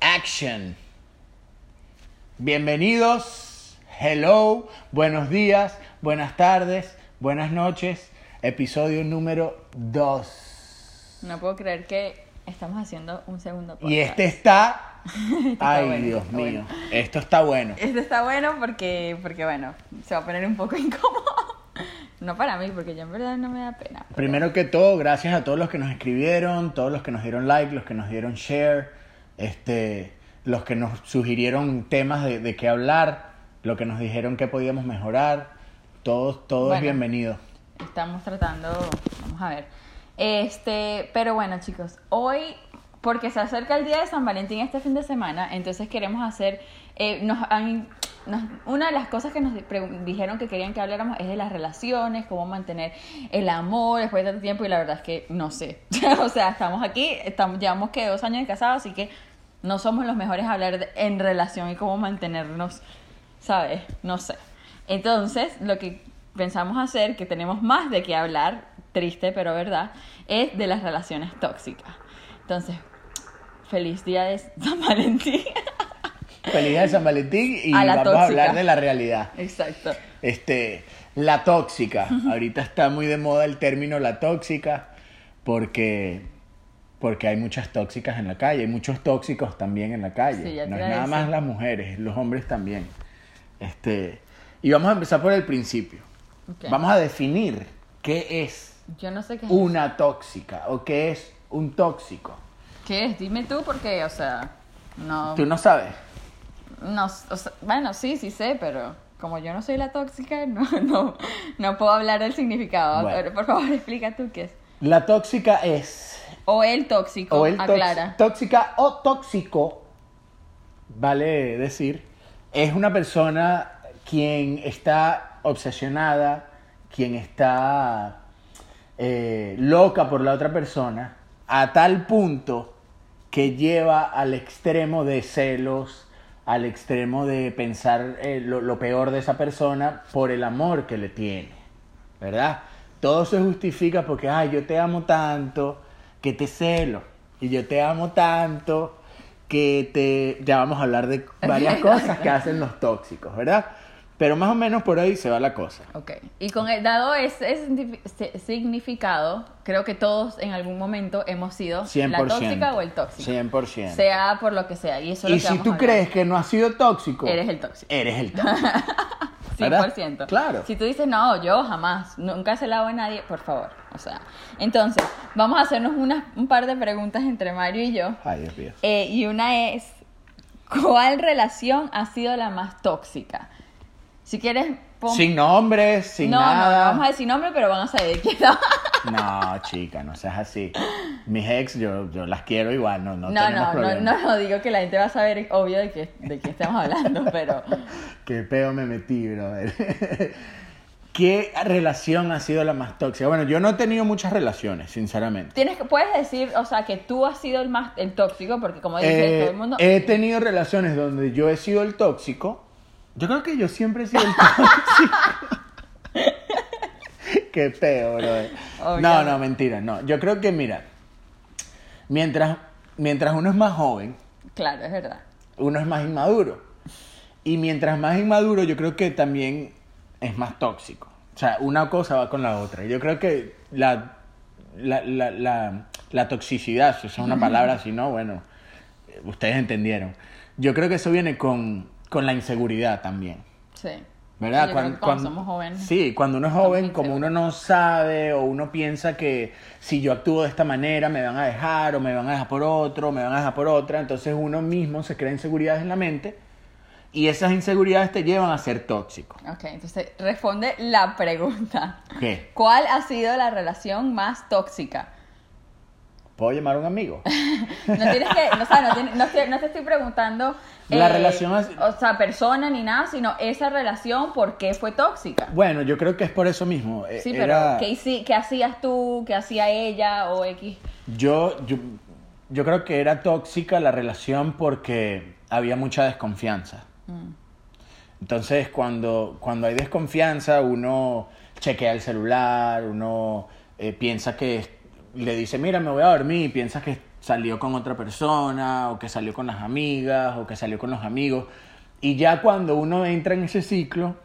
Action. Bienvenidos, hello, buenos días, buenas tardes, buenas noches. Episodio número 2. No puedo creer que estamos haciendo un segundo podcast. Y este está... está Ay, bueno, Dios está mío. bueno. Esto está bueno. Este está bueno porque, porque, bueno, se va a poner un poco incómodo. No para mí, porque yo en verdad no me da pena. pero- Primero que todo, gracias a todos los que nos escribieron, todos los que nos dieron like, los que nos dieron share, este, los que nos sugirieron temas de, de qué hablar, los que nos dijeron que podíamos mejorar. Todos, todo es Bueno. bienvenido. Estamos tratando, vamos a ver. Este, pero bueno, chicos, hoy, porque se acerca el día de San Valentín este fin de semana, entonces queremos hacer, eh, nos han- nos- una de las cosas que nos dijeron que querían que habláramos es de las relaciones, cómo mantener el amor después de tanto tiempo y la verdad es que no sé. o sea, estamos aquí, estamos, llevamos que dos años de casados, así que no somos los mejores a hablar en relación y cómo mantenernos, ¿sabes? No sé. Entonces, lo que pensamos hacer, que tenemos más de qué hablar, triste pero verdad, es de las relaciones tóxicas. Entonces, feliz día de San Valentín. Feliz día de San Valentín y A vamos a hablar de la realidad. Exacto. Este, la tóxica. Ahorita está muy de moda el término la tóxica porque porque hay muchas tóxicas en la calle, hay muchos tóxicos también en la calle. Sí, no es nada más las mujeres, los hombres también. Este, y vamos a empezar por el principio. Vamos a definir qué es Yo no sé qué es. una tóxica o qué es un tóxico. ¿Qué es? Dime tú porque, o sea, no... Tú no sabes. no o sea, bueno, sí, sí sé, pero como yo no soy la tóxica, no, no, no puedo hablar del significado. Bueno. Por favor, explica tú qué es. La tóxica es O el tóxico, o el aclara. tóxica o tóxico, vale decir, es una persona quien está obsesionada, quien está eh, loca por la otra persona, a tal punto que lleva al extremo de celos, al extremo de pensar eh, lo, lo peor de esa persona por el amor que le tiene, ¿verdad? Todo se justifica porque, ay, yo te amo tanto que te celo, y yo te amo tanto que te... Ya vamos a hablar de varias cosas que hacen los tóxicos, ¿verdad? Pero más o menos por ahí se va la cosa. Ok. Y con el, dado ese, ese signifi- se- significado, creo que todos en algún momento hemos sido 100%. la tóxica o el tóxico. 100%. Sea por lo que sea. Y eso es lo y que si vamos tú a crees que no has sido tóxico, Eres el tóxico. eres el tóxico. ¿verdad? 100%. Claro. Si tú dices, no, yo jamás, nunca he celado a nadie, por favor. O sea, entonces, vamos a hacernos unas, un par de preguntas entre Mario y yo. Ay, Dios mío. Eh, y una es, ¿cuál relación ha sido la más tóxica? Si quieres, pon- Sin nombres, sin no, no, nada. no vamos a decir nombre, pero van a saber quién no. No, chica, no seas así. Mis ex, yo, yo las quiero igual, no, no, No, tenemos no, no, problema. no, no, digo que la gente va a saber, obvio, de qué, de qué estamos hablando, pero... Qué peo me metí, brother. ¿Qué relación ha sido la más tóxica? Bueno, yo no he tenido muchas relaciones, sinceramente. Tienes que, puedes decir, o sea, que tú has sido el más, el tóxico, porque como dije, Eh, todo el mundo... He tenido relaciones donde yo he sido el tóxico. Yo creo que yo siempre he sido el tóxico. Qué peo, brother. Oh, no, no, mentira, no. Yo creo que, mira, mientras, mientras uno es más joven, Claro, es verdad. uno es más inmaduro. Y mientras más inmaduro, yo creo que también es más tóxico. O sea, una cosa va con la otra. Yo creo que la, la, la, la, la toxicidad, si eso es una palabra, si no, bueno, ustedes entendieron. Yo creo que eso viene con, con la inseguridad también. Sí. ¿Verdad? Yo creo que cuando somos jóvenes. Sí, cuando uno es joven, como uno no sabe o uno piensa que si yo actúo de esta manera me van a dejar o me van a dejar por otro, me van a dejar por otra, entonces uno mismo se crea inseguridades en la mente y esas inseguridades te llevan a ser tóxico. Ok, entonces responde la pregunta. ¿Qué? ¿Cuál ha sido la relación más tóxica? ¿Puedo llamar a un amigo? No tienes que, no, o sea, no, no te, no te estoy preguntando. eh, La relación es- O sea, persona ni nada, sino esa relación, ¿por qué fue tóxica? Bueno, yo creo que es por eso mismo. Eh, Sí, pero era- ¿qué, hici- qué hacías tú? ¿Qué hacía ella? O X. Yo, yo, yo creo que era tóxica la relación porque había mucha desconfianza. Mm. Entonces, cuando, cuando hay desconfianza, uno chequea el celular, uno eh, piensa que le dice, mira, me voy a dormir, y piensa que salió con otra persona, o que salió con las amigas, o que salió con los amigos. Y ya cuando uno entra en ese ciclo,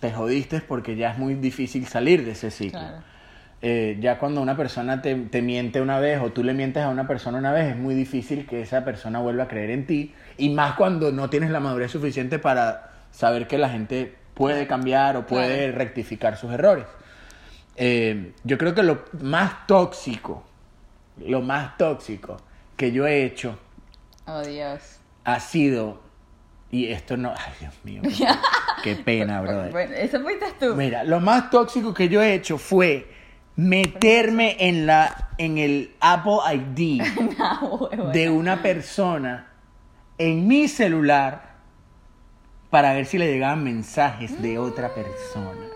te jodiste porque ya es muy difícil salir de ese ciclo. Claro. Eh, ya cuando una persona te, te miente una vez o tú le mientes a una persona una vez, es muy difícil que esa persona vuelva a creer en ti. Y más cuando no tienes la madurez suficiente para saber que la gente puede cambiar o puede Claro. rectificar sus errores. Eh, yo creo que lo más tóxico, lo más tóxico que yo he hecho Oh, Dios. ha sido, y esto no, ay Dios mío, qué, qué pena, brother. Bueno, eso fuiste tú. Mira, lo más tóxico que yo he hecho fue meterme en la en el Apple ID de una persona en mi celular para ver si le llegaban mensajes de otra persona.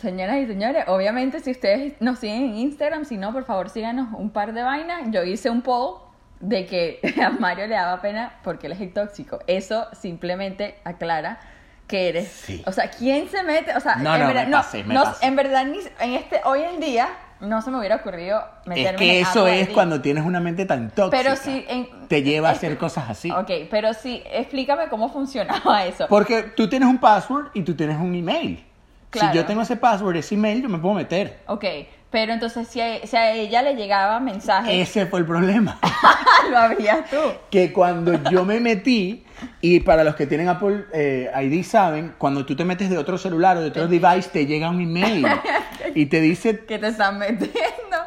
Señoras y señores, obviamente si ustedes nos siguen en Instagram, si no, por favor síganos un par de vainas. Yo hice un poll de que a Mario le daba pena porque él es el tóxico. Eso simplemente aclara que eres... Sí. O sea, ¿quién se mete? O sea, No, en no, verdad, me no, pasé, me no, pasé. en verdad en este, hoy en día no se me hubiera ocurrido meterme Es que eso es cuando tienes una mente tan tóxica. Pero si... en- te lleva a hacer cosas así. Ok, pero sí, explícame cómo funcionaba eso. Porque tú tienes un password y tú tienes un email. Claro. Si yo tengo ese password, ese email, yo me puedo meter. Ok, pero entonces si a, si a ella le llegaba mensajes, Ese fue el problema. lo abrías tú. que cuando yo me metí, y para los que tienen Apple eh, ID saben, cuando tú te metes de otro celular o de otro device, te llega un email y te dice que te están metiendo.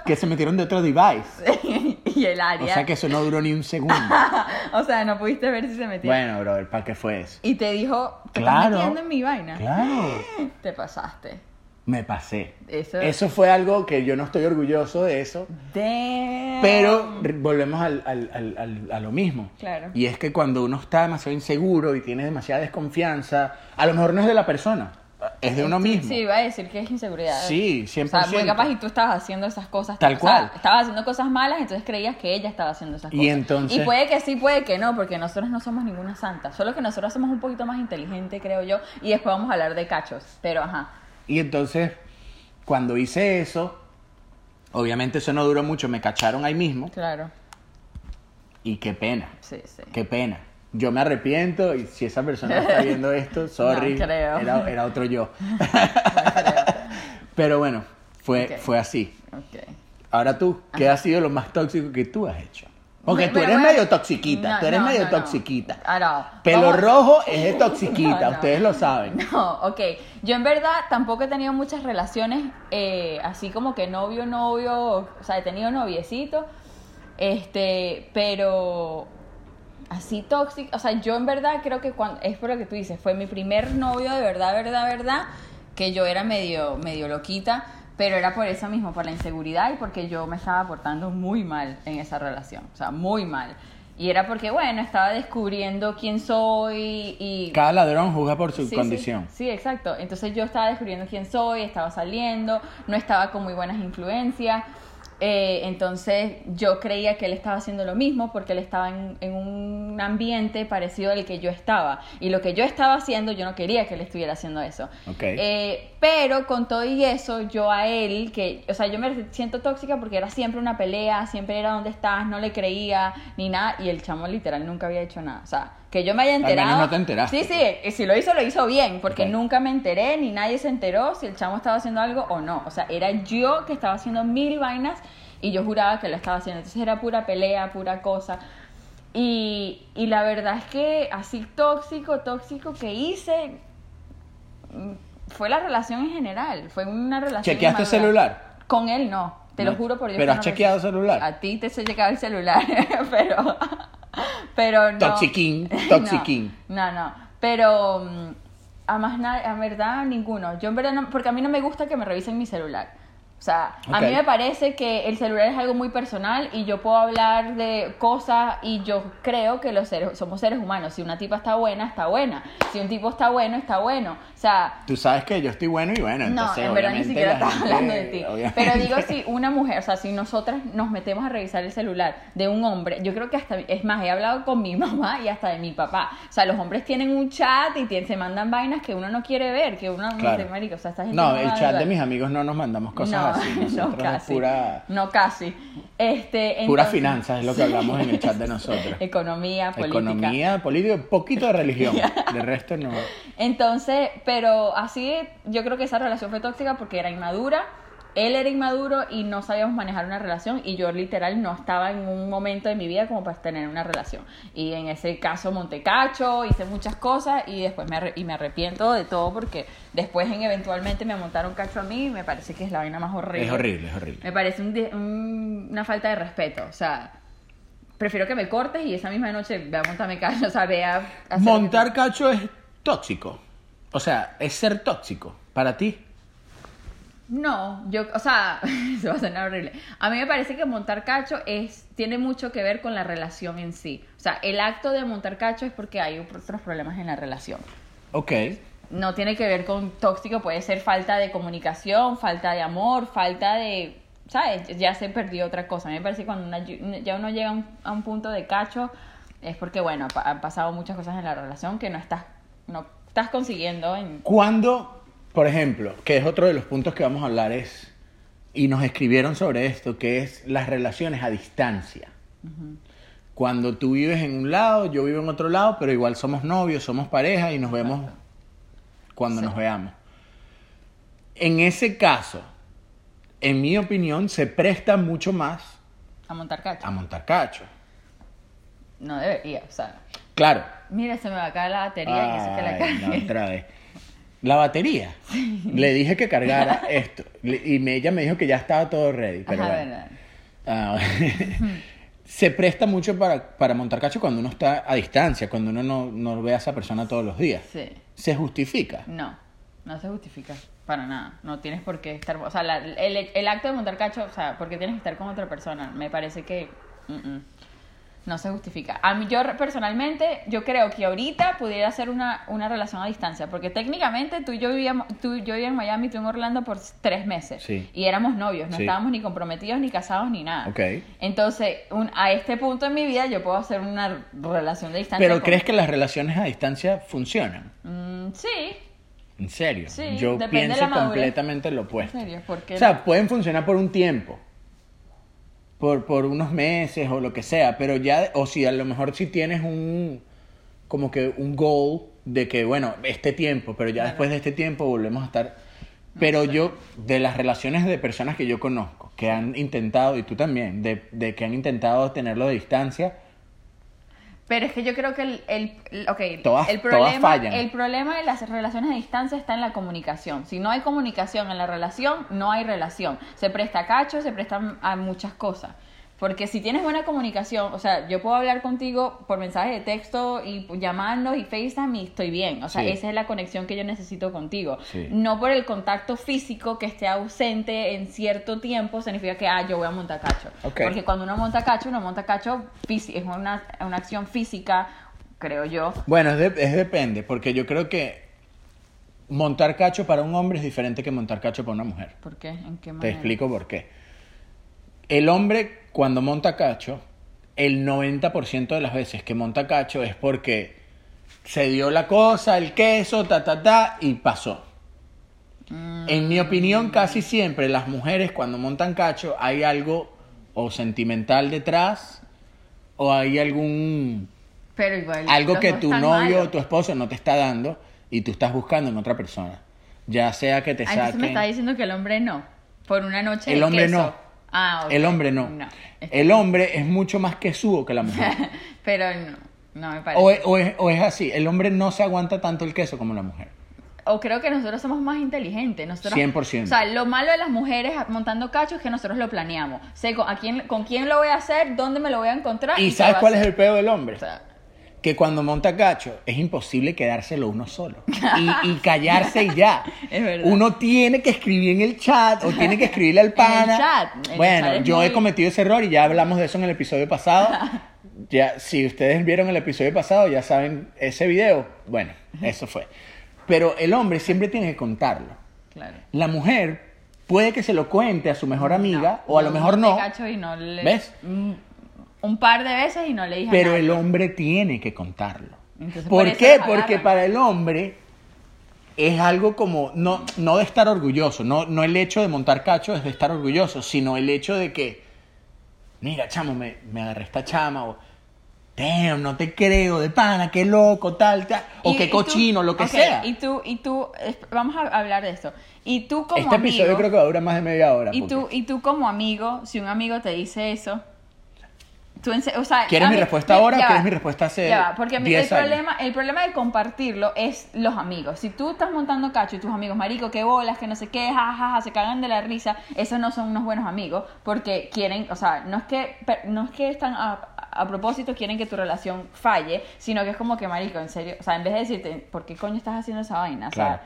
que se metieron de otro device. Y el O área. sea que eso no duró ni un segundo. O sea, no pudiste ver si se metía. Bueno, brother, ¿para qué fue eso? Y te dijo, te Claro. estás metiendo en mi vaina. Claro, Te pasaste. me pasé. Eso- Eso fue algo que yo no estoy orgulloso de eso. Damn. Pero volvemos al- al- al- a lo mismo. Claro. Y es que cuando uno está demasiado inseguro y tiene demasiada desconfianza, a lo mejor no es de la persona, es de uno mismo. Sí, iba a decir que es inseguridad. Sí, O sea, muy 100%. capaz y tú estabas haciendo esas cosas. Tal o sea, cual. estabas haciendo cosas malas, entonces creías que ella estaba haciendo esas Y cosas. entonces- Y puede que sí, puede que no, porque nosotros no somos ninguna santa. Solo que nosotros somos un poquito más inteligentes, creo yo. Y después vamos a hablar de cachos. Pero ajá. Y entonces, cuando hice eso, obviamente eso no duró mucho, me cacharon ahí mismo Claro. y qué pena, Sí, sí. qué pena. Yo me arrepiento y si esa persona está viendo esto, sorry, No creo. Era, era otro yo. Pero bueno, fue, fue así. Ok. Ahora tú, ¿qué ha sido lo más tóxico que tú has hecho? Porque tú eres me- medio toxiquita, tú eres medio toxiquita. Pelo rojo es de toxiquita, No, no. ustedes lo saben. No, ok. Yo en verdad tampoco he tenido muchas relaciones eh, así como que novio, novio, o sea, he tenido noviecito, este, pero así tóxico, o sea, yo en verdad creo que cuando, es por lo que tú dices, fue mi primer novio de verdad, verdad, verdad, que yo era medio, medio loquita, pero era por eso mismo, por la inseguridad y porque yo me estaba portando muy mal en esa relación, o sea, muy mal. Y era porque, bueno, estaba descubriendo quién soy y... Cada ladrón juzga por su Sí, condición. Sí, sí, exacto. Entonces yo estaba descubriendo quién soy, estaba saliendo, no estaba con muy buenas influencias. Eh, entonces yo creía que él estaba haciendo lo mismo porque él estaba en, en un ambiente parecido al que yo estaba. Y lo que yo estaba haciendo, yo no quería que él estuviera haciendo eso. Eh, pero con todo y eso, yo a él, que, o sea, yo me siento tóxica porque era siempre una pelea, siempre era donde estás, no le creía, ni nada, y el chamo literal nunca había hecho nada. O sea, que yo me haya menos enterado. no te enteraste, Sí, sí, y si lo hizo, lo hizo bien, porque nunca me enteré, ni nadie se enteró si el chamo estaba haciendo algo o no. O sea, era yo que estaba haciendo mil vainas y yo juraba que lo estaba haciendo. Entonces era pura pelea, pura cosa. Y, y la verdad es que así tóxico, tóxico que hice mm, fue la relación en general. Fue una relación. ¿Chequeaste inmadura. celular? Con él no, te No. lo juro por Dios. ¿Pero has no chequeado celular? A ti te he chequeado el celular, pero. Pero no. Toxiquín, toxiquín. No, no. Pero. mm, A más nada, en verdad, ninguno. Yo en verdad no. Porque a mí no me gusta que me revisen mi celular. O sea, a Ok. mí me parece que el celular es algo muy personal y yo puedo hablar de cosas y yo creo que los seres somos seres humanos. Si una tipa está buena, está buena. Si un tipo está bueno, está bueno. O sea, Tú sabes que yo estoy bueno y bueno, no, entonces en verdad ni siquiera gente- hablando de ti. obviamente- Pero digo, si una mujer, o sea, si nosotras nos metemos a revisar el celular de un hombre, yo creo que hasta, es más, he hablado con mi mamá y hasta de mi papá. O sea, los hombres tienen un chat y tienen- se mandan vainas que uno no quiere ver, que uno no Claro. sé, marico, o sea, esta gente No, va el a chat de mis amigos no nos mandamos cosas No, casi. Es casi. pura, No casi. Este, pura entonces- finanzas, es lo que hablamos en el chat de nosotros. Economía, política. Economía, política, un poquito de religión. De resto no. Entonces, pero así yo creo que esa relación fue tóxica porque era inmadura, él era inmaduro y no sabíamos manejar una relación y yo literal no estaba en un momento de mi vida como para tener una relación. Y en ese caso monté cacho, hice muchas cosas y después me, arre- y me arrepiento de todo porque después en eventualmente me montaron cacho a mí y me parece que es la vaina más horrible. Es horrible, es horrible. Me parece un un- una falta de respeto, o sea... Prefiero que me cortes y esa misma noche ve a montarme cacho, o sea, ve a... Montar cacho es tóxico. O sea, es ser tóxico para ti. No, yo, o sea, se va a sonar horrible. A mí me parece que montar cacho es, tiene mucho que ver con la relación en sí. O sea, el acto de montar cacho es porque hay otros problemas en la relación. Ok. No tiene que ver con tóxico, puede ser falta de comunicación, falta de amor, falta de, ¿sabes? Ya se perdió otra cosa. A mí me parece que cuando una- ya uno llega a un, a un punto de cacho es porque, bueno, han pasado muchas cosas en la relación que no estás, no estás consiguiendo en... Cuando, por ejemplo, que es otro de los puntos que vamos a hablar, es, y nos escribieron sobre esto, que es las relaciones a distancia. Cuando tú vives en un lado, yo vivo en otro lado, pero igual somos novios, somos pareja y nos vemos cuando Sí. nos veamos. En ese caso, en mi opinión, se presta mucho más A montar cacho. a montar cacho. No debería, o sea... Claro. Mira, se me va a caer la batería y eso que la Ay, no, otra vez. La batería. Le dije que cargara esto. Y me- ella me dijo que ya estaba todo ready. Pero Ajá, bueno. verdad. Ah, se presta mucho para, para montar cacho cuando uno está a distancia, cuando uno no, no ve a esa persona todos los días. Sí. Se justifica. No, no se justifica para nada. No tienes por qué estar. O sea, la- el, el acto de montar cacho, o sea, porque tienes que estar con otra persona. Me parece que. mm, mm, no se justifica. A mí, yo personalmente, yo creo que ahorita pudiera ser una, una relación a distancia, porque técnicamente tú y yo vivíamos, tú, yo vivía en Miami, tú en Orlando por tres meses. Sí. Y éramos novios, no Sí. estábamos ni comprometidos, ni casados, ni nada. Ok. Entonces, un- a este punto en mi vida yo puedo hacer una relación de distancia. Pero con- ¿crees que las relaciones a distancia funcionan? Mm, sí, En serio. Sí, Yo pienso completamente lo opuesto. en serio, ¿por qué O sea, pueden funcionar por un tiempo. Por, por unos meses o lo que sea. Pero ya, o si a lo mejor si tienes un, como que un goal de que, bueno, este tiempo, pero ya Claro. después de este tiempo volvemos a estar. Pero yo, de las relaciones de personas que yo conozco, que han intentado, y tú también, de, de que han intentado tenerlo de distancia, Pero es que yo creo que el, el, el- ok, Todas- el problema, el problema de las relaciones a distancia está en la comunicación. Si no hay comunicación en la relación, no hay relación. Se presta a cacho, se presta a muchas cosas. Porque si tienes buena comunicación, o sea, yo puedo hablar contigo por mensaje de texto y llamarnos y FaceTime y estoy bien. O sea, Sí. esa es la conexión que yo necesito contigo. Sí. No por el contacto físico que esté ausente en cierto tiempo significa que, ah, yo voy a montar cacho. Porque cuando uno monta cacho, uno monta cacho físico, es una, una acción física, creo yo. Bueno, es, de- es depende, porque yo creo que montar cacho para un hombre es diferente que montar cacho para una mujer. ¿Por qué? ¿En qué Te manera? explico por qué. El hombre cuando monta cacho, el 90% de las veces que monta cacho es porque se dio la cosa, el queso, ta, ta, ta, y pasó. Mm. En mi opinión, casi siempre las mujeres cuando montan cacho hay algo o sentimental detrás o hay algún Pero igual. algo que tu novio o tu esposo no te está dando y tú estás buscando en otra persona. Ya sea que te Ah, entonces me saquen... está diciendo que el hombre no. Por una noche El de hombre queso. no. Ah. El hombre no. El hombre es mucho más quesudo que la mujer. Pero no, no me parece. o, es, o es- o es así, el hombre no se aguanta tanto el queso como la mujer. O creo que nosotros somos más inteligentes. Nosotros, 100%. O sea, lo malo de las mujeres montando cacho es que nosotros lo planeamos. Sé con, a quién, con quién lo voy a hacer, dónde me lo voy a encontrar. ¿Y qué sabes cuál es el peor del hombre? O sea, Que cuando monta cacho es imposible quedárselo uno solo. Y, y callarse y ya. Es verdad. Uno tiene que escribir en el chat o tiene que escribirle al pana. chat, en el bueno, chat es yo he muy- cometido ese error y ya hablamos de eso en el episodio pasado. Ya, si ustedes vieron el episodio pasado, ya saben ese video. Bueno, eso fue. Pero el hombre siempre tiene que contarlo. claro. La mujer puede que se lo cuente a su mejor amiga o a lo mejor no. cacho y no le- ¿Ves? Mm, Un par de veces y no le dije a Pero el hombre tiene que contarlo. Entonces, por ¿Por eso qué? Porque para el hombre es algo como, no, no de estar orgulloso, no, no el hecho de montar cacho es de estar orgulloso, sino el hecho de que, mira, chamo, me, me agarré esta chama, o, damn, no te creo, de pana, qué loco, tal, tal, o qué tú- cochino, lo que sea. Y tú, y tú, vamos a hablar de esto. Y tú como este episodio amigo, creo que va a durar más de media hora. y porque- tú, y tú como amigo, si un amigo te dice eso, tú en se- o sea, ¿Quieres mi mí- respuesta ahora o quieres mi respuesta hace Ya va, porque a mí 10 el años? problema, el problema de compartirlo es los amigos. Si tú estás montando cacho y tus amigos, marico, qué bolas, que no sé qué, jajaja, se cagan de la risa, esos no son unos buenos amigos porque quieren, o sea, no es que, no es que están a, a propósito quieren que tu relación falle, sino que es como que, marico, en serio, o sea, en vez de decirte, ¿por qué coño estás haciendo esa vaina? O sea, Claro.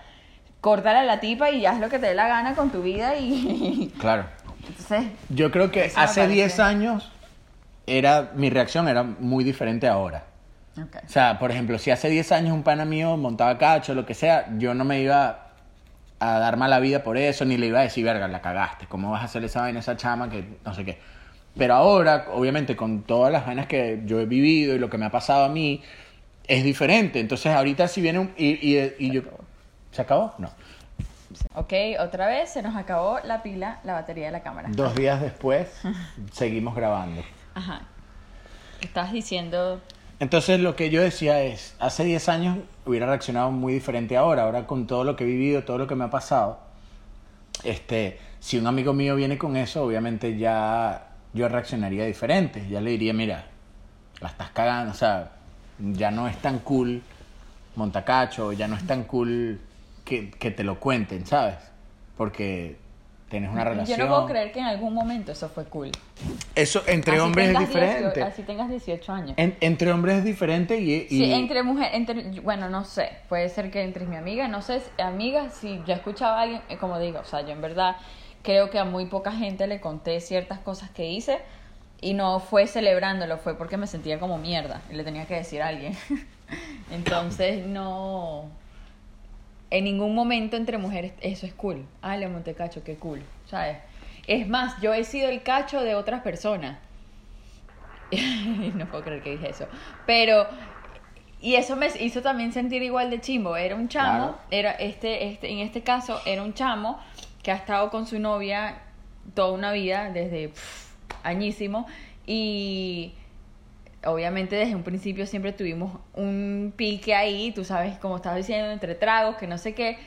córtale a la tipa y haz lo que te dé la gana con tu vida y... Claro. Entonces, Yo creo que hace parece. 10 años era mi reacción era muy diferente ahora. ok. O sea, por ejemplo, si hace 10 años un pana mío montaba cacho, lo que sea, yo no me iba a dar mala vida por eso, ni le iba a decir, verga, la cagaste, ¿cómo vas a hacer esa vaina, esa chama, que no sé qué? Pero ahora, obviamente, con todas las vainas que yo he vivido y lo que me ha pasado a mí, es diferente. Entonces, ahorita si viene un... Y, y, y yo... ¿Se acabó? No. Ok, otra vez se nos acabó la pila, la batería de la cámara. Dos días después, seguimos grabando. Ajá. Estabas diciendo. Entonces lo que yo decía es, hace 10 años hubiera reaccionado muy diferente ahora, ahora con todo lo que he vivido, todo lo que me ha pasado, este, si un amigo mío viene con eso, obviamente ya yo reaccionaría diferente, ya le diría, mira, la estás cagando, o sea, ya no es tan cool montacacho, ya no es tan cool que, que te lo cuenten, ¿sabes? Porque tienes una relación. Yo no puedo creer que en algún momento eso fue cool. Eso entre Así hombres es tengas 18 diferente. así tengas 18 años. En- entre hombres es diferente y... y- Sí, entre mujeres, entre, bueno, no sé, puede ser que entre mi amiga, no sé, si- amiga, si yo escuchaba a alguien, eh, como digo, o sea, yo en verdad creo que a muy poca gente le conté ciertas cosas que hice y no fue celebrándolo, fue porque me sentía como mierda y le tenía que decir a alguien. Entonces, no, en ningún momento entre mujeres eso es cool. Ah, le monté cacho, qué cool, ¿sabes? Es más, yo he sido el cacho de otras personas. no puedo creer que dije eso. Pero, y eso me hizo también sentir igual de chimbo. Era un chamo, Claro. era este, este, en este caso, era un chamo que ha estado con su novia toda una vida, desde pff, añísimo. Y obviamente desde un principio siempre tuvimos un pique ahí, tú sabes, como estabas diciendo, entre tragos, que no sé qué.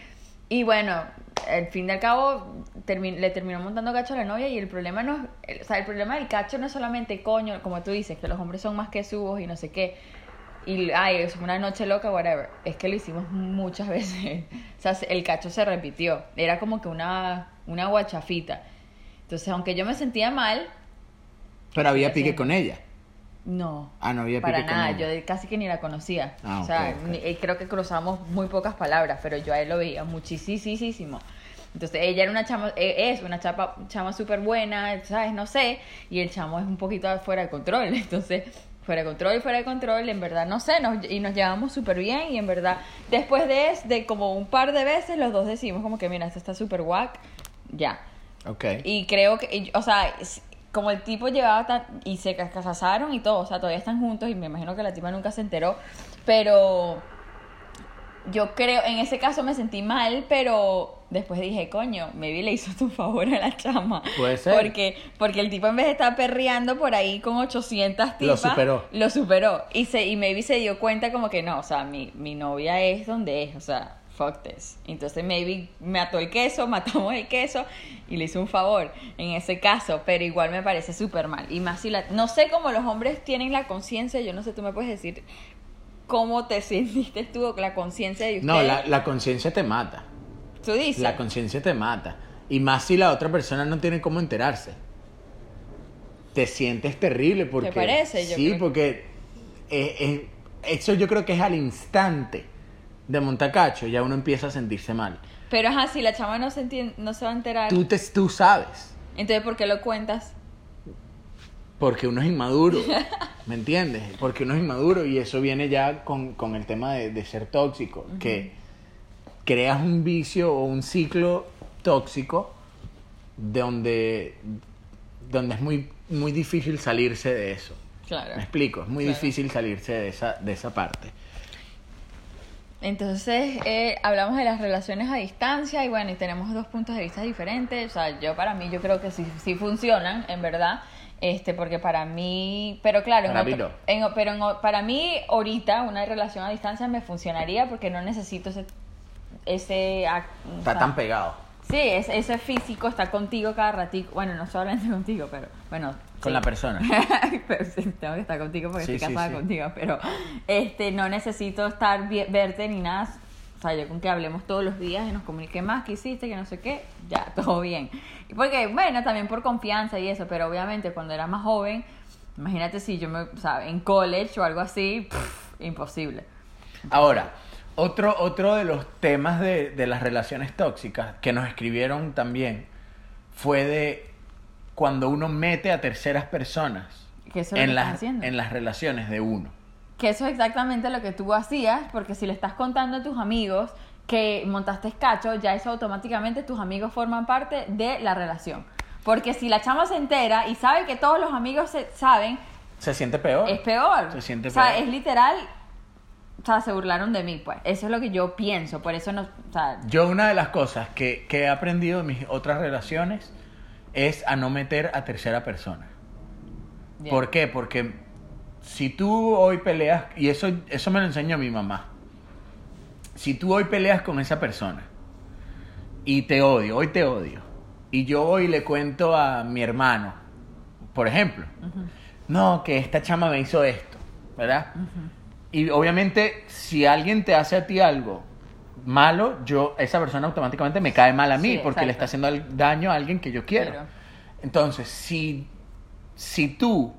Y bueno, al fin y al cabo termi- le terminó montando cacho a la novia y el problema no es, el- o sea, el problema del cacho no es solamente coño, como tú dices, que los hombres son más que subos y no sé qué. Y ay, es una noche loca, whatever. Es que lo hicimos muchas veces. O sea, el cacho se repitió. Era como que una, una guachafita. Entonces, aunque yo me sentía mal, Pero había pique con ella. No. Ah, no había Para pique con nada, yo casi que ni la conocía. Ah, o sea, ok, ok. ni- eh, creo que cruzamos muy pocas palabras, pero yo a él lo veía muchísimo. Entonces, ella era una chama, eh, es una chapa, chama súper buena, ¿sabes? No sé, y el chamo es un poquito fuera de control. Entonces, fuera de control y fuera de control, en verdad, no sé, nos, y nos llevamos súper bien, y en verdad, después de, de como un par de veces, los dos decimos como que, mira, esto está súper guac, ya. Ok. Y creo que, o sea, como el tipo llevaba tan, y se ca- casaron y todo, o sea, todavía están juntos y me imagino que la tipa nunca se enteró, pero yo creo, en ese caso me sentí mal, pero después dije, coño, maybe le hizo tu favor a la chama. Puede ser. Porque, porque el tipo en vez de estar perreando por ahí con 800 Lo tipas, superó. Lo superó. Y, se, y maybe se dio cuenta como que no, o sea, mi, mi novia es donde es, o sea, fuck this. Entonces maybe me ató el queso, matamos el queso y le hizo un favor en ese caso, pero igual me parece súper mal. Y más si la... No sé cómo los hombres tienen la conciencia, yo no sé, tú me puedes decir cómo te sentiste tú con la conciencia de ustedes. No, la, la conciencia te mata. Tú dices. La conciencia te mata. Y más si la otra persona no tiene cómo enterarse. Te sientes terrible porque... parece? Yo sí, creo que- porque eh, eh, eso yo creo que es al instante de montacacho, ya uno empieza a sentirse mal. Pero ajá, si la chama no se, entien- no se va a enterar, Tú, te, tú sabes, entonces ¿por qué lo cuentas? porque uno es inmaduro, ¿me entiendes? Porque uno es inmaduro y eso viene ya con, con el tema de, de ser tóxico, que creas un vicio o un ciclo tóxico donde, donde es muy, muy difícil salirse de eso. Claro. Me explico, es muy Claro. difícil salirse de esa, de esa parte. Entonces, eh, hablamos de las relaciones a distancia y bueno, y tenemos dos puntos de vista diferentes. O sea, yo para mí, yo creo que sí, sí funcionan, en verdad. Este, porque para mí, pero claro, en Para mí otro- no. en- pero en para mí ahorita una relación a distancia me funcionaría porque no necesito ese, ese o Está sea, tan pegado. Sí, ese, ese físico está contigo cada ratito. Bueno, no solamente contigo, pero bueno. Con sí. la persona. pero sí, tengo que estar contigo porque Sí, estoy casada contigo, pero este no necesito estar verte ni nada. O sea, yo con que hablemos todos los días y nos comunique más que hiciste, que no sé qué, ya, todo bien. Y Porque, bueno, también por confianza y eso, pero obviamente cuando era más joven, imagínate si yo me, o sea, en college o algo así, pff, imposible. Ahora, otro, otro de los temas de, de las relaciones tóxicas que nos escribieron también fue de cuando uno mete a terceras personas Que eso en las, en las relaciones de uno. Que eso es exactamente lo que tú hacías, porque si le estás contando a tus amigos que montaste cacho, ya eso automáticamente tus amigos forman parte de la relación. Porque si la chama se entera y sabe que todos los amigos se saben, Se siente peor. es peor. Se siente o sea, peor. es literal, sea, se burlaron de mí, pues. Eso es lo que yo pienso, por eso no, o sea, Yo una de las cosas que, que he aprendido en mis otras relaciones es a no meter a tercera persona. bien. ¿Por qué? Porque si tú hoy peleas, y eso, eso me lo enseñó mi mamá, si tú hoy peleas con esa persona y te odio, hoy te odio, y yo hoy le cuento a mi hermano, por ejemplo, no, que esta chama me hizo esto, ¿verdad? Y obviamente si alguien te hace a ti algo malo, yo, esa persona automáticamente me cae mal a mí Sí, porque le está haciendo daño a alguien que yo quiero. Quiero. Entonces, si, si tú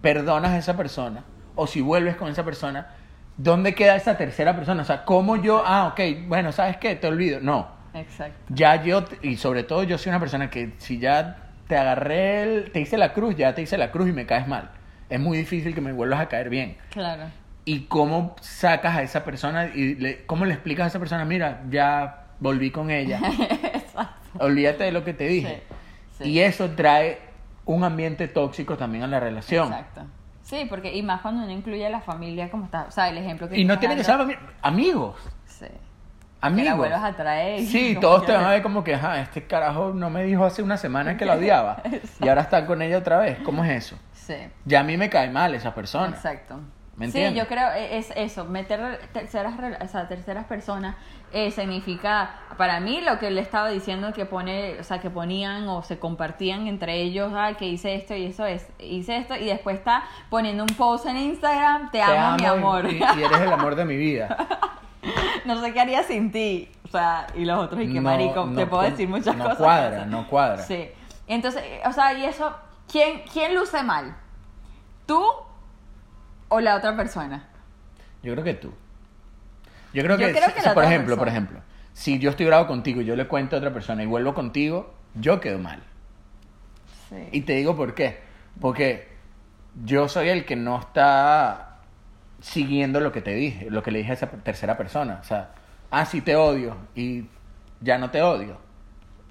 perdonas a esa persona o si vuelves con esa persona, ¿dónde queda esa tercera persona? O sea, ¿cómo yo, ah, ok, bueno, ¿sabes qué? Te olvido. No, Exacto. ya yo, y sobre todo yo soy una persona que si ya te agarré, el- te hice la cruz, ya te hice la cruz y me caes mal. Es muy difícil que me vuelvas a caer bien. Claro. ¿Y cómo sacas a esa persona y le- cómo le explicas a esa persona, mira, ya volví con ella, Exacto. olvídate de lo que te dije? Sí, sí. Y eso trae un ambiente tóxico también a la relación. Exacto. Sí, porque, y más cuando uno incluye a la familia, como está, o sea, el ejemplo que Y no tiene que ser amigos. Sí. Que Amigos. vuelvas a traer. Sí, todos que- te van a ver como que, ajá, este carajo no me dijo hace una semana que la odiaba. y ahora está con ella otra vez. ¿Cómo es eso? Sí. Ya a mí me cae mal esa persona. Exacto. ¿Me sí, yo creo e- es eso, meter terceras, o sea, terceras personas eh, significa, para mí lo que le estaba diciendo que pone, o sea, que ponían o se compartían entre ellos, ah, que hice esto y eso es, hice esto y después está poniendo un post en Instagram, te, Te amo, mi amo amor. Y, y eres el amor de mi vida. no sé qué haría sin ti, o sea, y los otros y que No, marico, no te puedo decir muchas no cosas. cuadra, que- no cuadra. Sí. Entonces, o sea, y eso, ¿quién, quién luce mal? ¿Tú o la otra persona? Yo creo que tú. Yo creo Yo que, creo si- que si, por ejemplo, por ejemplo, si yo estoy bravo contigo y yo le cuento a otra persona y vuelvo contigo, yo quedo mal. Sí. Y te digo por qué. Porque yo soy el que no está siguiendo lo que te dije, lo que le dije a esa tercera persona. O sea, ah, sí te odio y ya no te odio.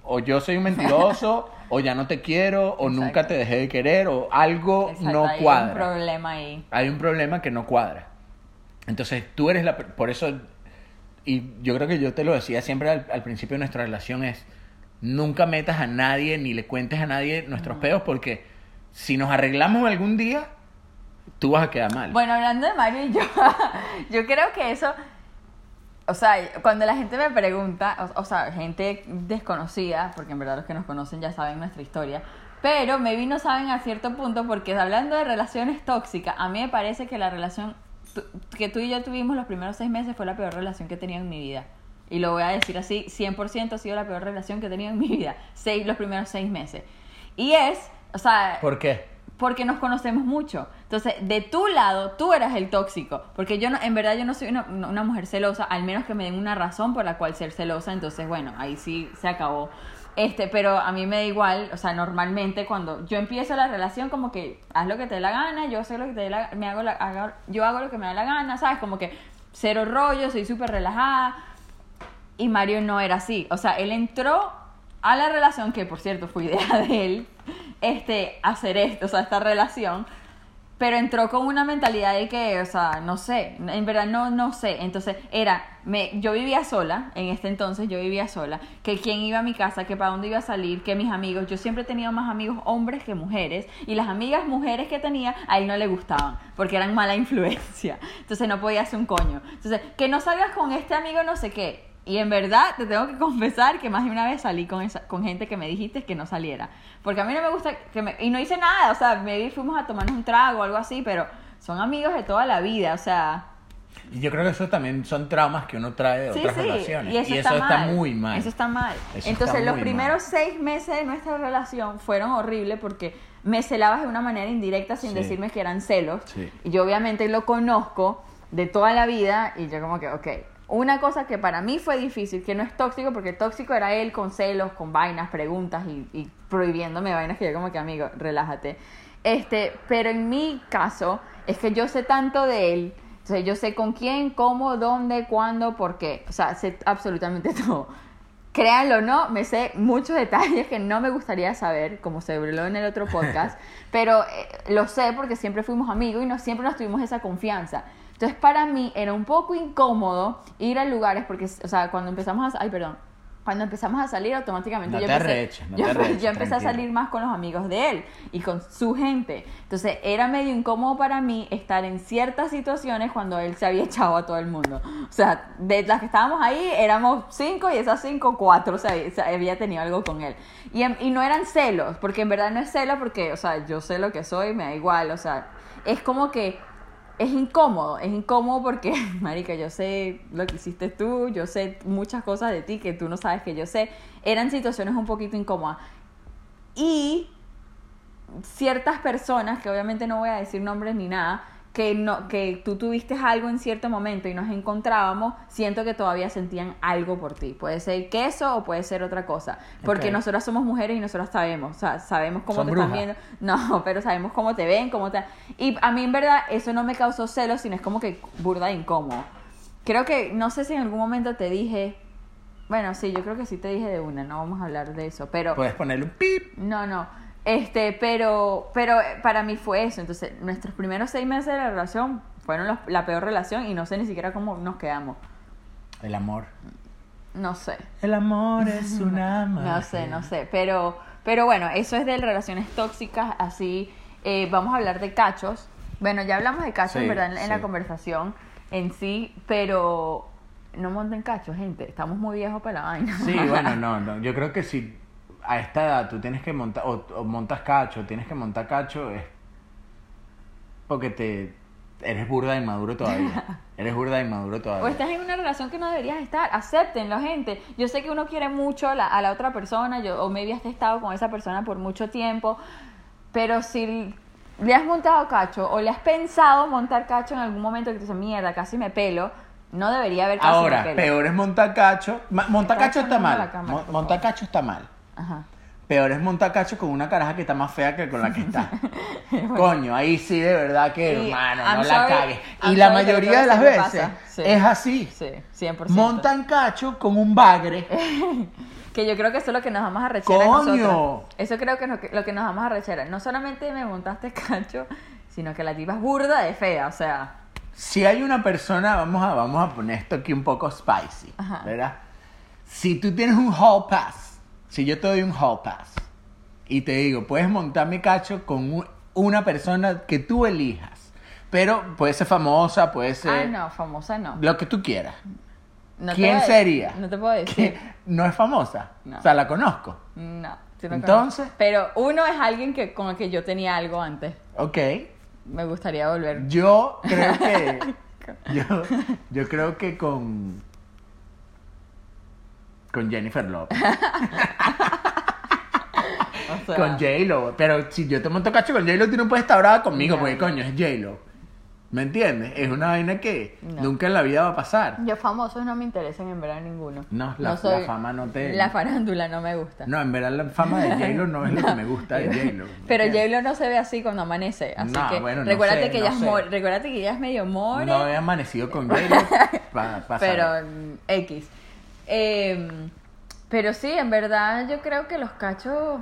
O yo soy un mentiroso, o ya no te quiero, o Exacto. nunca te dejé de querer, o algo Exacto, no hay cuadra. un problema ahí. Hay un problema que no cuadra. Entonces tú eres la... Por eso, y yo creo que yo te lo decía siempre al, al principio de nuestra relación es, nunca metas a nadie ni le cuentes a nadie nuestros peos porque si nos arreglamos algún día, tú vas a quedar mal. Bueno, hablando de Mario y yo, yo creo que eso, o sea, cuando la gente me pregunta, o, sea, gente desconocida, porque en verdad los que nos conocen ya saben nuestra historia, pero maybe no saben a cierto punto, porque hablando de relaciones tóxicas, a mí me parece que la relación que tú y yo tuvimos los primeros seis meses fue la peor relación que he tenido en mi vida. Y lo voy a decir así, 100% ha sido la peor relación que he tenido en mi vida, seis, los primeros seis meses. Y es, o sea, ¿Por qué? Porque nos conocemos mucho. Entonces, de tu lado, tú eras el tóxico. Porque yo no, en verdad yo no soy una, mujer celosa, al menos que me den una razón por la cual ser celosa. Entonces, bueno, ahí sí se acabó. Este, pero a mí me da igual, o sea, normalmente cuando yo empiezo la relación, como que haz lo que te dé la gana, yo sé lo que te dé la, me hago, la, hago- yo hago lo que me da la gana, ¿sabes? Como que cero rollo, soy súper relajada. Y Mario no era así. O sea, él entró a la relación, que por cierto fue idea de él, este, hacer esto, o sea, esta relación. pero entró con una mentalidad de que, o sea, no sé, en verdad no, no sé. Entonces era, me, yo vivía sola, en este entonces yo vivía sola, que quién iba a mi casa, que para dónde iba a salir, que mis amigos, yo siempre he tenido más amigos hombres que mujeres, y las amigas mujeres que tenía a él no le gustaban, porque eran mala influencia. Entonces no podía hacer un coño. Entonces, que no salgas con este amigo no sé qué. Y en verdad te tengo que confesar que más de una vez salí con, esa, con gente que me dijiste que no saliera. Porque a mí no me gusta que me... Y no hice nada, o sea, maybe fuimos a tomarnos un trago o algo así, pero son amigos de toda la vida, o sea... Y yo creo que eso también son traumas que uno trae de Sí, otras sí, relaciones. y eso, eso está, mal. muy mal. Eso está mal. Eso Entonces, está los primeros mal. seis meses de nuestra relación fueron horribles porque me celabas de una manera indirecta sin Sí. decirme que eran celos. Y yo obviamente lo conozco de toda la vida y yo como que, ok. Una cosa que para mí fue difícil, que no es tóxico, porque tóxico era él con celos, con vainas, preguntas y, y prohibiéndome vainas que yo como que, amigo, relájate. Este, pero en mi caso, es que yo sé tanto de él, o sea, yo sé con quién, cómo, dónde, cuándo, por qué. O sea, sé absolutamente todo. Créanlo o no, me sé muchos detalles que no me gustaría saber, como se habló en el otro podcast, pero eh, lo sé porque siempre fuimos amigos y no, siempre nos tuvimos esa confianza. Entonces, para mí era un poco incómodo ir a lugares porque, o sea, cuando empezamos a... Ay, perdón. Cuando empezamos a salir, automáticamente No yo te empecé, arreches, no yo, te arreches, yo empecé a salir más con los amigos de él y con su gente. Entonces, era medio incómodo para mí estar en ciertas situaciones cuando él se había echado a todo el mundo. O sea, de las que estábamos ahí, éramos cinco y esas cinco, cuatro, o sea, había tenido algo con él. Y, y no eran celos, porque en verdad no es celo porque, o sea, yo sé lo que soy, me da igual, o sea, es como que es incómodo, es incómodo porque, marica, yo sé lo que hiciste tú, yo sé muchas cosas de ti que tú no sabes que yo sé. Eran situaciones un poquito incómodas. Y ciertas personas, que obviamente no voy a decir nombres ni nada, que, no, que tú tuviste algo en cierto momento y nos encontrábamos, siento que todavía sentían algo por ti. Puede ser queso o puede ser otra cosa. Porque nosotras somos mujeres y nosotras sabemos, o sea, sabemos cómo Son te están viendo. No, pero sabemos cómo te ven, cómo te... Y a mí en verdad eso no me causó celos, sino es como que burda de incómodo. Creo que, no sé si en algún momento te dije... Bueno, sí, yo creo que sí te dije de una, no vamos a hablar de eso, pero... Puedes ponerle un pip. No, no. Este, pero, pero eh, para mí fue eso. Entonces, nuestros primeros seis meses de la relación fueron los- la peor relación y no sé ni siquiera cómo nos quedamos. El amor. No sé. El amor es una No sé, no sé. Pero, pero bueno, eso es de relaciones tóxicas. Así, eh, vamos a hablar de cachos. Bueno, ya hablamos de cachos, Sí, verdad, en, en la sí. conversación en sí, pero no monten cachos, gente. Estamos muy viejos para la vaina. Sí, bueno, no, no. Yo creo que si a esta edad tú tienes que montar, o, o montas cacho, tienes que montar cacho, es porque te eres burda inmaduro todavía. eres burda inmaduro O todavía. estás en una relación que no deberías estar. Acéptenlo, gente. Yo sé que uno quiere mucho a la, a la otra persona, yo, o maybe has estado con esa persona por mucho tiempo, pero si le has montado cacho o le has pensado montar cacho en algún momento que te dice, mierda, casi me pelo, no debería haber casi me Ahora, pelo. peor es montar cacho. Montar cacho está mal. la cámara, Montar cacho está mal. Ajá. Peor es montar cacho con una caraja que está más fea que con la que está. Coño, ahí sí de verdad que, Y hermano, I'm no la cagues. I'm Y la mayoría de las veces. Sí. es así. Sí, 100%. Montan cacho con un bagre. Que yo creo que eso es lo que nos vamos a rechazar ¡Coño! Eso creo que es lo que, nos vamos a rechazar. No solamente me montaste cacho, sino que la tipa es burda de fea, o sea... Si hay una persona, vamos a, vamos a poner esto aquí un poco spicy, Ajá. ¿verdad? Si tú tienes un hall pass, si yo te doy un hall pass y te digo, puedes montar mi cacho con un- una persona que tú elijas, pero puede ser famosa, puede ser Ah, no, famosa no. lo que tú quieras. No ¿Quién sería? No te puedo decir. No es famosa, No. o sea, la conozco. No. sí Entonces- conozco. Pero uno es alguien que con el que yo tenía algo antes. Ok, Me gustaría volver. yo creo que, yo, yo creo que con, con Jennifer Lopez. O sea, Con J-Lo. Pero si yo te monto cacho con J-Lo, tú no puedes estar brava conmigo, No. porque coño, es J-Lo. ¿Me entiendes? Es una vaina que No. nunca en la vida va a pasar. Yo famosos no me interesan en verdad ninguno. No, la- soy- la fama no te- La farándula no me gusta. No, en verdad la fama de J-Lo no es lo que me gusta de J-Lo. ¿me Pero? J-Lo no se ve así cuando amanece. Así No, que bueno, no recuérdate, sé, que no ella es recuérdate que ella es medio more. No he amanecido con J-Lo pero mm, X. Eh, pero sí, en verdad yo creo que los cachos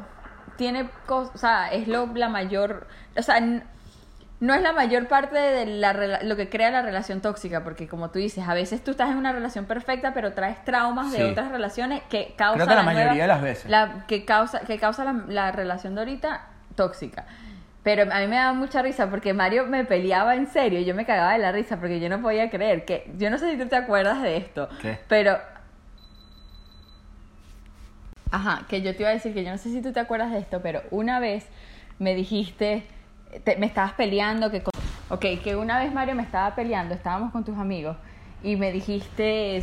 tiene cosas, o sea, es lo, la mayor, o sea, no es la mayor parte de la, lo que crea la relación tóxica, porque como tú dices, a veces tú estás en una relación perfecta, pero traes traumas Sí. de otras relaciones que causa Creo que la mayoría de las veces. la- que causa que causa la, la relación de ahorita tóxica. Pero a mí me daba mucha risa porque Mario me peleaba en serio y yo me cagaba de la risa porque yo no podía creer que yo no sé si tú te acuerdas de esto, ¿Qué? pero Ajá, que yo te iba a decir que yo no sé si tú te acuerdas de esto, pero una vez me dijiste, te- me estabas peleando, que... con- Ok, que una vez Mario me estaba peleando, estábamos con tus amigos, y me dijiste...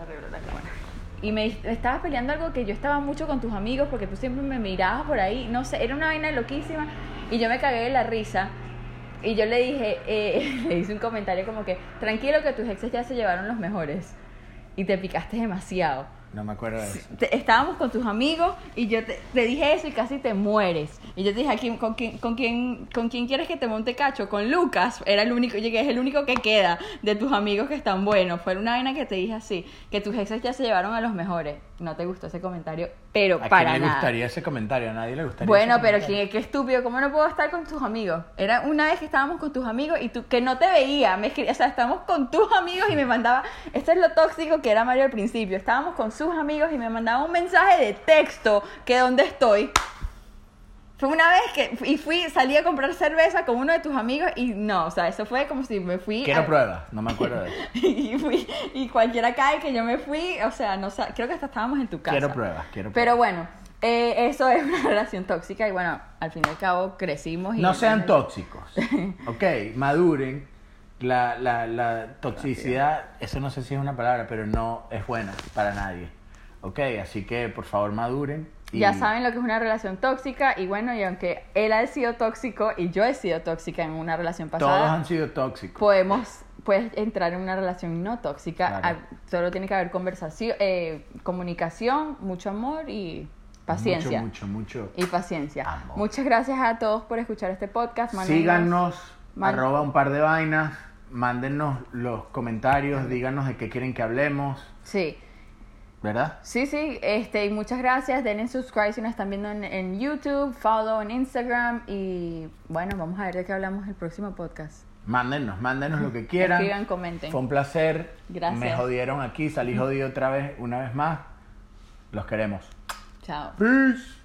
arreglar la cámara. Y me, me estabas peleando algo que yo estaba mucho con tus amigos porque tú siempre me mirabas por ahí, no sé, era una vaina loquísima, y yo me cagué de la risa. Y yo le dije, eh, le hice un comentario como que, tranquilo que tus exes ya se llevaron los mejores. Y te picaste demasiado. No me acuerdo de eso. Te- estábamos con tus amigos y yo te, te dije eso y casi te mueres. Y yo te dije, ¿a quién- con, quién, con, quién, ¿con quién quieres que te monte cacho? Con Lucas. Era el único, que es el único que queda de tus amigos que están buenos. Fue una vaina que te dije así, que tus exes ya se llevaron a los mejores. No te gustó ese comentario, pero ¿A para quién le nada. gustaría ese comentario? A nadie le gustaría Bueno, ese pero qué, qué estúpido, ¿cómo no puedo estar con tus amigos? Era una vez que estábamos con tus amigos y tú, que no te veía, me escribía, o sea, estábamos con tus amigos y me mandaba, esto es lo tóxico que era Mario al principio, estábamos con sus amigos y me mandaba un mensaje de texto que dónde estoy. Fue una vez que, y fui, salí a comprar cerveza con uno de tus amigos y no, o sea, eso fue como si me fui... Quiero a- pruebas, no me acuerdo de eso. y fui, y cualquiera cae que yo me fui, o sea, no creo que hasta estábamos en tu casa. Quiero pruebas, quiero Pero pruebas. bueno, eh, eso es una relación tóxica y bueno, al fin y al cabo crecimos y... No sean tóxicos. Ok, maduren. La, la, la toxicidad, eso no sé si es una palabra, pero no es buena para nadie. Ok, así que por favor maduren. y- Ya saben lo que es una relación tóxica y bueno, y aunque él ha sido tóxico y yo he sido tóxica en una relación Todos pasada, han sido tóxicos. podemos puedes entrar en una relación no tóxica. Claro. Ah, Solo tiene que haber conversación, eh, comunicación, mucho amor y paciencia. Mucho, mucho, mucho. Y paciencia. Amor. Muchas gracias a todos por escuchar este podcast. Síganos, man- arroba un par de vainas, mándenos los comentarios, díganos de qué quieren que hablemos, Sí. ¿verdad? Sí, sí, este, y muchas gracias. Denle subscribe si nos están viendo en, en YouTube, follow en Instagram y bueno, vamos a ver de qué hablamos el próximo podcast. Mándenos, mándenos lo que quieran. Escriban, comenten. Fue un placer. Gracias. Me jodieron aquí, salí jodido otra vez, una vez más. Los queremos. Chao. Peace.